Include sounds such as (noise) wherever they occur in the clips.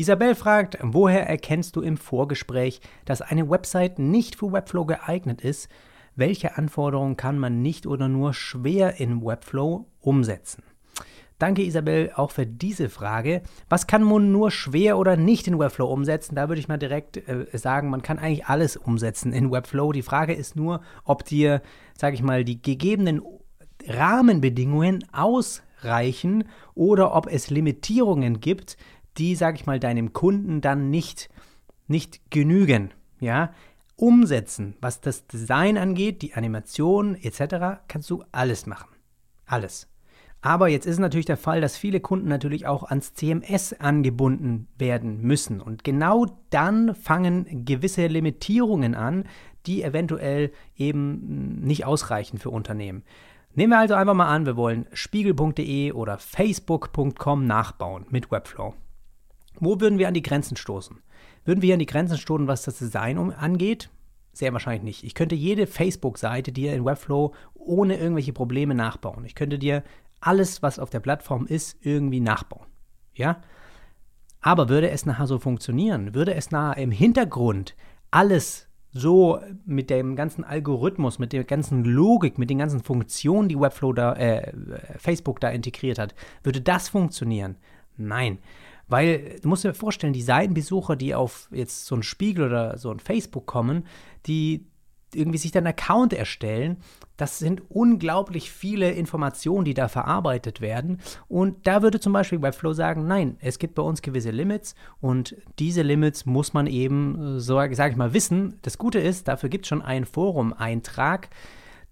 Isabel fragt, woher erkennst du im Vorgespräch, dass eine Website nicht für Webflow geeignet ist? Welche Anforderungen kann man nicht oder nur schwer in Webflow umsetzen? Danke Isabel auch für diese Frage. Was kann man nur schwer oder nicht in Webflow umsetzen? Da würde ich mal direkt äh, sagen, man kann eigentlich alles umsetzen in Webflow. Die Frage ist nur, ob dir, sage ich mal, die gegebenen Rahmenbedingungen ausreichen oder ob es Limitierungen gibt, die, sage ich mal, deinem Kunden dann nicht, nicht genügen. Ja, umsetzen, was das Design angeht, die Animation etc., kannst du alles machen. Alles. Aber jetzt ist natürlich der Fall, dass viele Kunden natürlich auch ans CMS angebunden werden müssen. Und genau dann fangen gewisse Limitierungen an, die eventuell eben nicht ausreichen für Unternehmen. Nehmen wir also einfach mal an, wir wollen spiegel.de oder facebook.com nachbauen mit Webflow. Wo würden wir an die Grenzen stoßen? Würden wir an die Grenzen stoßen, was das Design angeht? Sehr wahrscheinlich nicht. Ich könnte jede Facebook-Seite dir in Webflow ohne irgendwelche Probleme nachbauen. Ich könnte dir alles, was auf der Plattform ist, irgendwie nachbauen. Ja? Aber würde es nachher so funktionieren? Würde es nachher im Hintergrund alles so mit dem ganzen Algorithmus, mit der ganzen Logik, mit den ganzen Funktionen, die Webflow da, äh, Facebook da integriert hat, würde das funktionieren? Nein. Weil du musst dir vorstellen, die Seitenbesucher, die auf jetzt so ein Spiegel oder so ein Facebook kommen, die irgendwie sich dann Account erstellen, das sind unglaublich viele Informationen, die da verarbeitet werden. Und da würde zum Beispiel Webflow sagen, nein, es gibt bei uns gewisse Limits und diese Limits muss man eben, so sage ich mal, wissen. Das Gute ist, dafür gibt es schon einen Forum-Eintrag,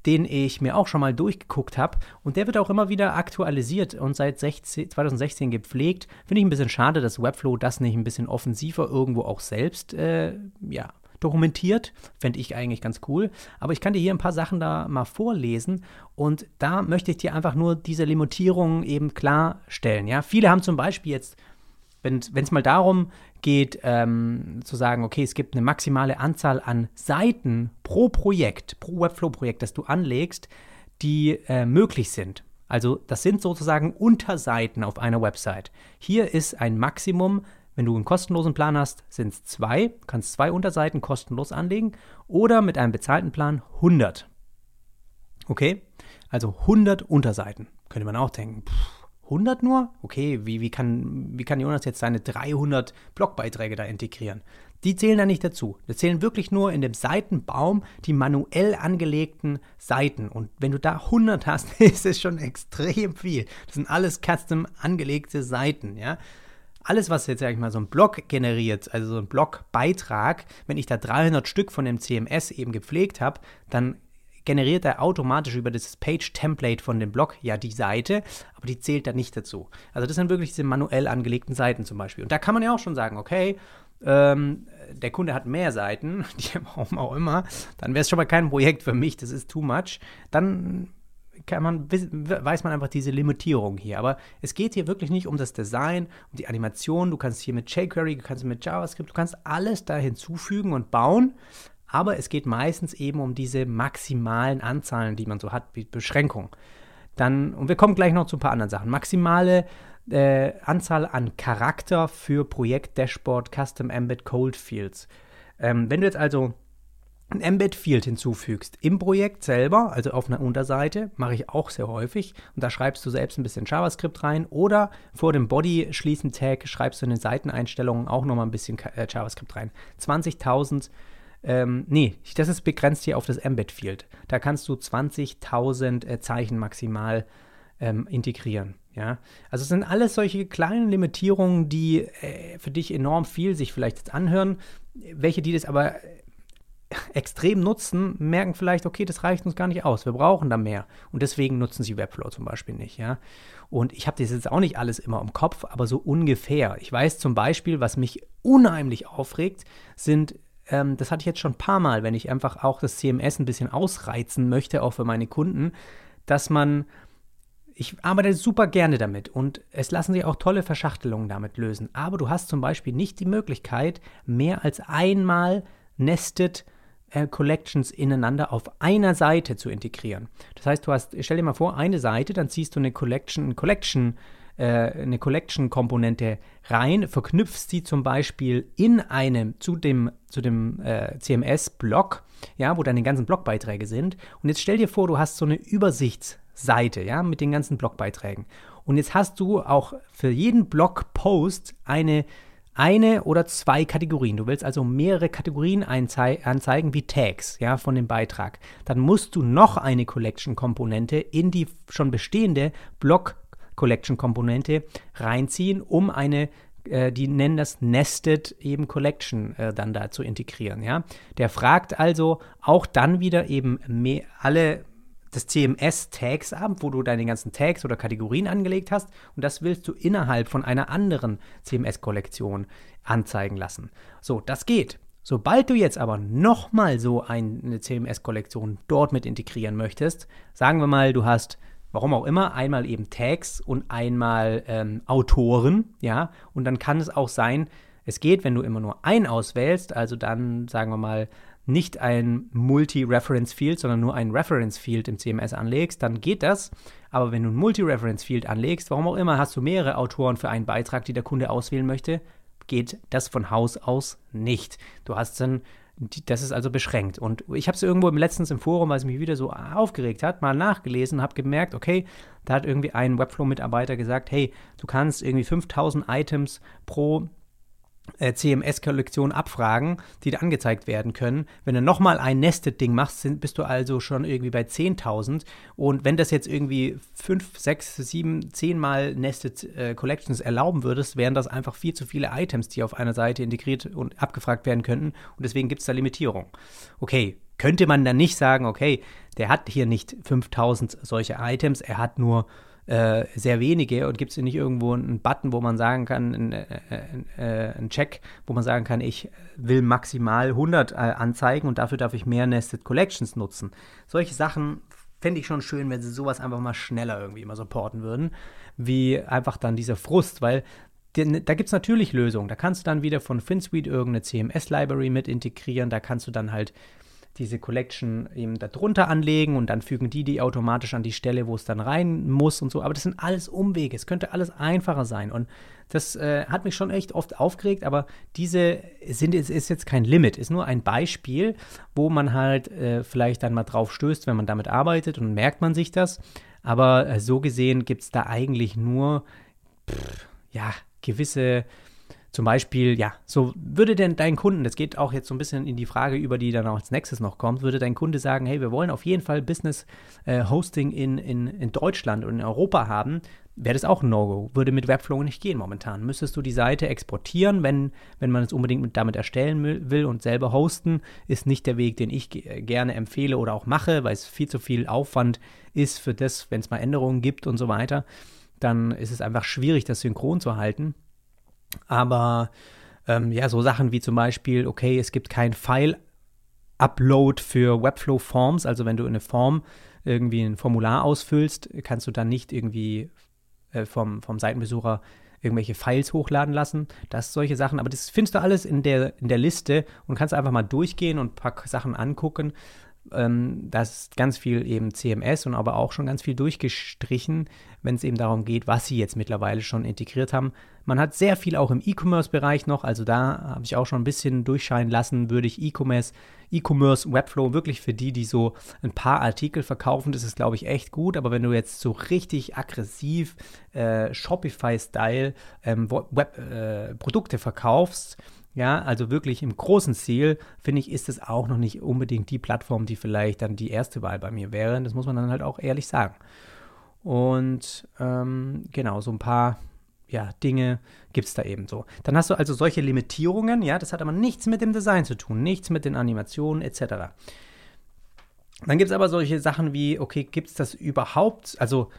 den ich mir auch schon mal durchgeguckt habe. Und der wird auch immer wieder aktualisiert und seit 16, 2016 gepflegt. Finde ich ein bisschen schade, dass Webflow das nicht ein bisschen offensiver irgendwo auch selbst äh, ja, dokumentiert. Fände ich eigentlich ganz cool. Aber ich kann dir hier ein paar Sachen da mal vorlesen. Und da möchte ich dir einfach nur diese Limitierungen eben klarstellen. Ja? Viele haben zum Beispiel jetzt, wenn es mal darum geht, ähm, zu sagen, okay, es gibt eine maximale Anzahl an Seiten pro Projekt, pro Webflow-Projekt, das du anlegst, die äh, möglich sind. Also das sind sozusagen Unterseiten auf einer Website. Hier ist ein Maximum wenn du einen kostenlosen Plan hast, sind es zwei, kannst zwei Unterseiten kostenlos anlegen oder mit einem bezahlten Plan 100. Okay? Also 100 Unterseiten. Könnte man auch denken, pff, 100 nur? Okay, wie, wie, kann, wie kann Jonas jetzt seine 300 Blogbeiträge da integrieren? Die zählen da nicht dazu. Das zählen wirklich nur in dem Seitenbaum die manuell angelegten Seiten. Und wenn du da 100 hast, (laughs) ist es schon extrem viel. Das sind alles custom angelegte Seiten, ja alles, was jetzt, sag ich mal, so ein Blog generiert, also so ein Blogbeitrag, wenn ich da 300 Stück von dem CMS eben gepflegt habe, dann generiert er automatisch über das Page-Template von dem Blog ja die Seite, aber die zählt da nicht dazu. Also das sind wirklich diese manuell angelegten Seiten zum Beispiel. Und da kann man ja auch schon sagen, okay, ähm, der Kunde hat mehr Seiten, (laughs) die warum auch immer, dann wäre es schon mal kein Projekt für mich, das ist too much. Dann man, weiß man einfach diese Limitierung hier. Aber es geht hier wirklich nicht um das Design, um die Animation. Du kannst hier mit jQuery, du kannst mit JavaScript, du kannst alles da hinzufügen und bauen. Aber es geht meistens eben um diese maximalen Anzahlen, die man so hat, wie Beschränkung. Dann, und wir kommen gleich noch zu ein paar anderen Sachen. Maximale äh, Anzahl an Charakter für Projekt Dashboard Custom Embed Cold Fields. Ähm, wenn du jetzt also ein Embed-Field hinzufügst im Projekt selber, also auf einer Unterseite, mache ich auch sehr häufig. Und da schreibst du selbst ein bisschen JavaScript rein oder vor dem Body-Schließen-Tag schreibst du in den Seiteneinstellungen auch nochmal ein bisschen äh, JavaScript rein. 20.000, ähm, nee, das ist begrenzt hier auf das Embed-Field. Da kannst du 20.000 äh, Zeichen maximal ähm, integrieren. Ja, also es sind alles solche kleinen Limitierungen, die äh, für dich enorm viel sich vielleicht jetzt anhören, welche die das aber extrem nutzen, merken vielleicht, okay, das reicht uns gar nicht aus, wir brauchen da mehr. Und deswegen nutzen sie Webflow zum Beispiel nicht, ja. Und ich habe das jetzt auch nicht alles immer im Kopf, aber so ungefähr. Ich weiß zum Beispiel, was mich unheimlich aufregt, sind, ähm, das hatte ich jetzt schon ein paar Mal, wenn ich einfach auch das CMS ein bisschen ausreizen möchte, auch für meine Kunden, dass man ich arbeite super gerne damit und es lassen sich auch tolle Verschachtelungen damit lösen. Aber du hast zum Beispiel nicht die Möglichkeit, mehr als einmal nested äh, Collections ineinander auf einer Seite zu integrieren. Das heißt, du hast, stell dir mal vor, eine Seite, dann ziehst du eine Collection, ein Collection äh, eine Collection-Komponente rein, verknüpfst sie zum Beispiel in einem zu dem, zu dem äh, CMS-Blog, ja, wo deine ganzen Blogbeiträge sind. Und jetzt stell dir vor, du hast so eine Übersichtsseite, ja, mit den ganzen Blogbeiträgen. Und jetzt hast du auch für jeden Blogpost eine eine oder zwei Kategorien. Du willst also mehrere Kategorien anzeigen wie Tags ja, von dem Beitrag. Dann musst du noch eine Collection-Komponente in die schon bestehende Block-Collection-Komponente reinziehen, um eine äh, die nennen das Nested eben Collection äh, dann da zu integrieren. Ja? Der fragt also auch dann wieder eben alle des CMS-Tags ab, wo du deine ganzen Tags oder Kategorien angelegt hast und das willst du innerhalb von einer anderen CMS-Kollektion anzeigen lassen. So, das geht. Sobald du jetzt aber nochmal so eine CMS-Kollektion dort mit integrieren möchtest, sagen wir mal, du hast, warum auch immer, einmal eben Tags und einmal ähm, Autoren, ja, und dann kann es auch sein, es geht, wenn du immer nur einen auswählst, also dann sagen wir mal nicht ein Multi-Reference-Field, sondern nur ein Reference-Field im CMS anlegst, dann geht das. Aber wenn du ein Multi-Reference-Field anlegst, warum auch immer, hast du mehrere Autoren für einen Beitrag, die der Kunde auswählen möchte, geht das von Haus aus nicht. Du hast dann, das ist also beschränkt. Und ich habe es irgendwo letztens im Forum, weil es mich wieder so aufgeregt hat, mal nachgelesen, habe gemerkt, okay, da hat irgendwie ein Webflow-Mitarbeiter gesagt, hey, du kannst irgendwie 5000 Items pro CMS-Kollektion abfragen, die da angezeigt werden können. Wenn du nochmal ein Nested-Ding machst, sind, bist du also schon irgendwie bei 10.000. Und wenn das jetzt irgendwie 5, 6, 7, 10 Mal Nested äh, Collections erlauben würdest, wären das einfach viel zu viele Items, die auf einer Seite integriert und abgefragt werden könnten. Und deswegen gibt es da Limitierung. Okay, könnte man dann nicht sagen, okay, der hat hier nicht 5000 solche Items, er hat nur äh, sehr wenige und gibt es nicht irgendwo einen Button, wo man sagen kann, einen, äh, äh, einen Check, wo man sagen kann, ich will maximal 100 äh, anzeigen und dafür darf ich mehr Nested Collections nutzen. Solche Sachen fände ich schon schön, wenn sie sowas einfach mal schneller irgendwie mal supporten würden, wie einfach dann dieser Frust, weil da gibt es natürlich Lösungen. Da kannst du dann wieder von FinSuite irgendeine CMS-Library mit integrieren. Da kannst du dann halt diese Collection eben darunter anlegen und dann fügen die die automatisch an die Stelle, wo es dann rein muss und so. Aber das sind alles Umwege. Es könnte alles einfacher sein. Und das äh, hat mich schon echt oft aufgeregt, aber diese sind, ist, ist jetzt kein Limit, ist nur ein Beispiel, wo man halt äh, vielleicht dann mal drauf stößt, wenn man damit arbeitet und merkt man sich das. Aber äh, so gesehen gibt es da eigentlich nur, pff, ja, gewisse zum Beispiel, ja, so würde denn dein Kunden, das geht auch jetzt so ein bisschen in die Frage über, die dann auch als nächstes noch kommt, würde dein Kunde sagen, hey, wir wollen auf jeden Fall Business äh, Hosting in, in, in Deutschland und in Europa haben, wäre das auch ein No-Go. Würde mit Webflow nicht gehen momentan. Müsstest du die Seite exportieren, wenn, wenn man es unbedingt damit erstellen will und selber hosten, ist nicht der Weg, den ich gerne empfehle oder auch mache, weil es viel zu viel Aufwand ist für das, wenn es mal Änderungen gibt und so weiter. Dann ist es einfach schwierig, das synchron zu halten. Aber ähm, ja, so Sachen wie zum Beispiel, okay, es gibt kein File-Upload für Webflow-Forms, also wenn du eine Form irgendwie ein Formular ausfüllst, kannst du dann nicht irgendwie äh, vom, vom Seitenbesucher irgendwelche Files hochladen lassen. Das solche Sachen, aber das findest du alles in der, in der Liste und kannst einfach mal durchgehen und ein paar Sachen angucken. Ähm, da ist ganz viel eben CMS und aber auch schon ganz viel durchgestrichen, wenn es eben darum geht, was sie jetzt mittlerweile schon integriert haben. Man hat sehr viel auch im E-Commerce-Bereich noch, also da habe ich auch schon ein bisschen durchscheinen lassen, würde ich E-Commerce, E-Commerce Webflow wirklich für die, die so ein paar Artikel verkaufen, das ist glaube ich echt gut, aber wenn du jetzt so richtig aggressiv äh, Shopify-Style ähm, äh, Produkte verkaufst, ja, also wirklich im großen Ziel, finde ich, ist es auch noch nicht unbedingt die Plattform, die vielleicht dann die erste Wahl bei mir wäre. Das muss man dann halt auch ehrlich sagen. Und ähm, genau, so ein paar ja, Dinge gibt es da eben so. Dann hast du also solche Limitierungen, ja, das hat aber nichts mit dem Design zu tun, nichts mit den Animationen etc. Dann gibt es aber solche Sachen wie, okay, gibt es das überhaupt? Also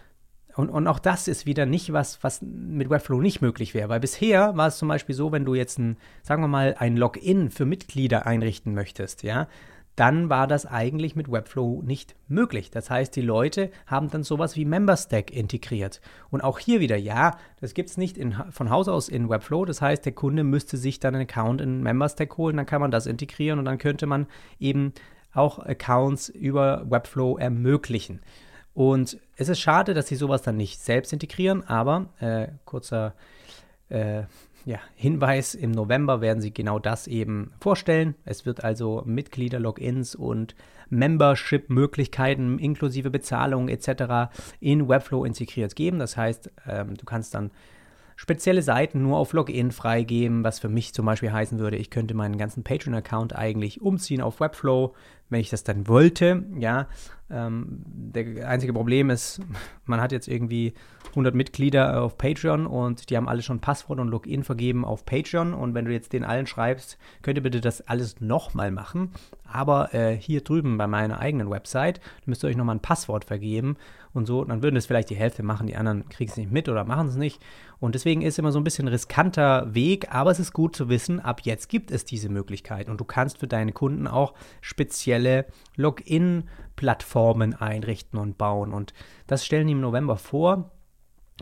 und, und auch das ist wieder nicht was, was mit Webflow nicht möglich wäre, weil bisher war es zum Beispiel so, wenn du jetzt ein, sagen wir mal, ein Login für Mitglieder einrichten möchtest, ja, dann war das eigentlich mit Webflow nicht möglich. Das heißt, die Leute haben dann sowas wie MemberStack integriert. Und auch hier wieder, ja, das gibt es nicht in, von Haus aus in Webflow. Das heißt, der Kunde müsste sich dann einen Account in MemberStack holen, dann kann man das integrieren und dann könnte man eben auch Accounts über Webflow ermöglichen. Und es ist schade, dass sie sowas dann nicht selbst integrieren, aber äh, kurzer äh, ja, Hinweis, im November werden sie genau das eben vorstellen. Es wird also Mitglieder-Logins und Membership-Möglichkeiten inklusive Bezahlung etc. in Webflow integriert geben. Das heißt, ähm, du kannst dann spezielle Seiten nur auf Login freigeben, was für mich zum Beispiel heißen würde, ich könnte meinen ganzen Patreon-Account eigentlich umziehen auf Webflow, wenn ich das dann wollte. Ja, ähm, der einzige Problem ist, (laughs) man hat jetzt irgendwie 100 Mitglieder auf Patreon und die haben alle schon Passwort und Login vergeben auf Patreon. Und wenn du jetzt den allen schreibst, könnt ihr bitte das alles nochmal machen. Aber äh, hier drüben bei meiner eigenen Website müsst ihr euch nochmal ein Passwort vergeben und so. Dann würden es vielleicht die Hälfte machen, die anderen kriegen es nicht mit oder machen es nicht. Und deswegen ist immer so ein bisschen riskanter Weg, aber es ist gut zu wissen, ab jetzt gibt es diese Möglichkeit und du kannst für deine Kunden auch spezielle Login-Plattformen einrichten und bauen. Und das stellen die im November vor.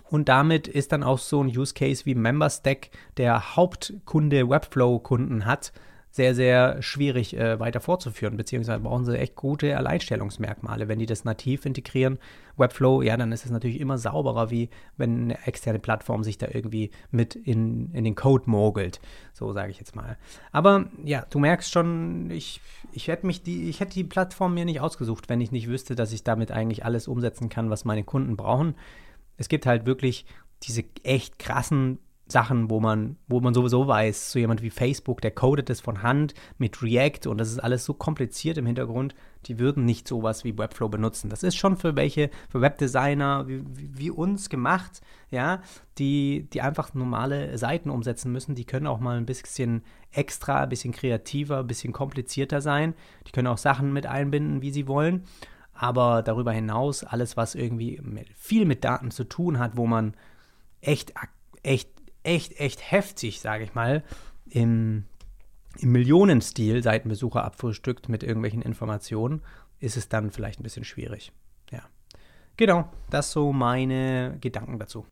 Und damit ist dann auch so ein Use Case wie MemberStack, der Hauptkunde Webflow-Kunden hat, sehr, sehr schwierig äh, weiter fortzuführen, beziehungsweise brauchen sie echt gute Alleinstellungsmerkmale. Wenn die das nativ integrieren, Webflow, ja, dann ist es natürlich immer sauberer, wie wenn eine externe Plattform sich da irgendwie mit in, in den Code mogelt. So sage ich jetzt mal. Aber ja, du merkst schon, ich, ich hätte mich die, ich hätte die Plattform mir nicht ausgesucht, wenn ich nicht wüsste, dass ich damit eigentlich alles umsetzen kann, was meine Kunden brauchen. Es gibt halt wirklich diese echt krassen Sachen, wo man, wo man sowieso weiß, so jemand wie Facebook, der codet das von Hand mit React und das ist alles so kompliziert im Hintergrund, die würden nicht sowas wie Webflow benutzen. Das ist schon für welche, für Webdesigner wie, wie, uns gemacht, ja, die, die einfach normale Seiten umsetzen müssen. Die können auch mal ein bisschen extra, ein bisschen kreativer, ein bisschen komplizierter sein. Die können auch Sachen mit einbinden, wie sie wollen. Aber darüber hinaus, alles, was irgendwie mit, viel mit Daten zu tun hat, wo man echt, echt echt, echt heftig, sage ich mal, im, im Millionenstil Seitenbesucher abfrühstückt mit irgendwelchen Informationen, ist es dann vielleicht ein bisschen schwierig. Ja. Genau, das so meine Gedanken dazu.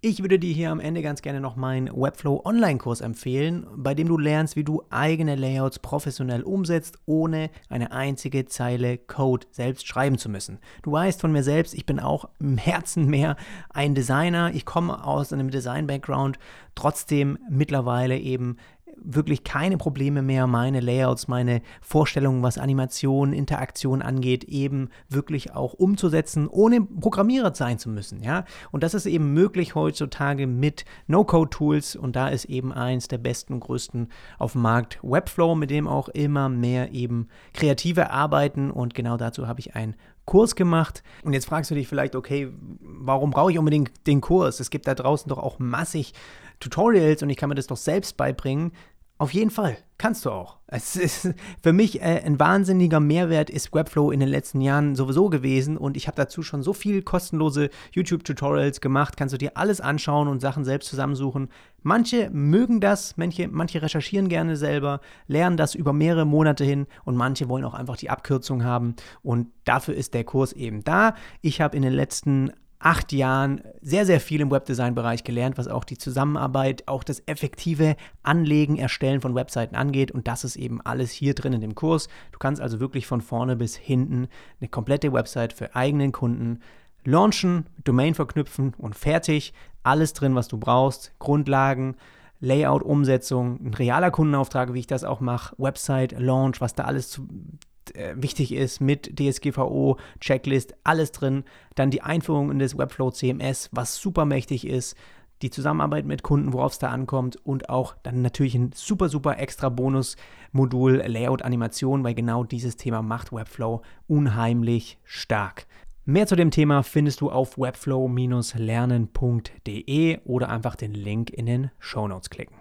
Ich würde dir hier am Ende ganz gerne noch meinen Webflow Online-Kurs empfehlen, bei dem du lernst, wie du eigene Layouts professionell umsetzt, ohne eine einzige Zeile Code selbst schreiben zu müssen. Du weißt von mir selbst, ich bin auch im Herzen mehr ein Designer. Ich komme aus einem Design-Background, trotzdem mittlerweile eben wirklich keine Probleme mehr, meine Layouts, meine Vorstellungen, was Animation, Interaktion angeht, eben wirklich auch umzusetzen, ohne Programmierer sein zu müssen. Ja? Und das ist eben möglich heutzutage mit No-Code-Tools und da ist eben eins der besten und größten auf dem Markt Webflow, mit dem auch immer mehr eben Kreative arbeiten und genau dazu habe ich ein Kurs gemacht. Und jetzt fragst du dich vielleicht, okay, warum brauche ich unbedingt den Kurs? Es gibt da draußen doch auch massig Tutorials und ich kann mir das doch selbst beibringen. Auf jeden Fall, kannst du auch. Es ist (laughs) für mich äh, ein wahnsinniger Mehrwert ist Webflow in den letzten Jahren sowieso gewesen und ich habe dazu schon so viel kostenlose YouTube-Tutorials gemacht. Kannst du dir alles anschauen und Sachen selbst zusammensuchen. Manche mögen das, manche, manche recherchieren gerne selber, lernen das über mehrere Monate hin und manche wollen auch einfach die Abkürzung haben und dafür ist der Kurs eben da. Ich habe in den letzten acht Jahren sehr, sehr viel im Webdesign-Bereich gelernt, was auch die Zusammenarbeit, auch das effektive Anlegen, Erstellen von Webseiten angeht. Und das ist eben alles hier drin in dem Kurs. Du kannst also wirklich von vorne bis hinten eine komplette Website für eigenen Kunden launchen, Domain verknüpfen und fertig. Alles drin, was du brauchst. Grundlagen, Layout, Umsetzung, ein realer Kundenauftrag, wie ich das auch mache, Website, Launch, was da alles zu, äh, wichtig ist mit DSGVO, Checklist, alles drin. Dann die Einführung in das Webflow CMS, was super mächtig ist. Die Zusammenarbeit mit Kunden, worauf es da ankommt und auch dann natürlich ein super, super extra Bonus-Modul Layout Animation, weil genau dieses Thema macht Webflow unheimlich stark. Mehr zu dem Thema findest du auf webflow-lernen.de oder einfach den Link in den Show Notes klicken.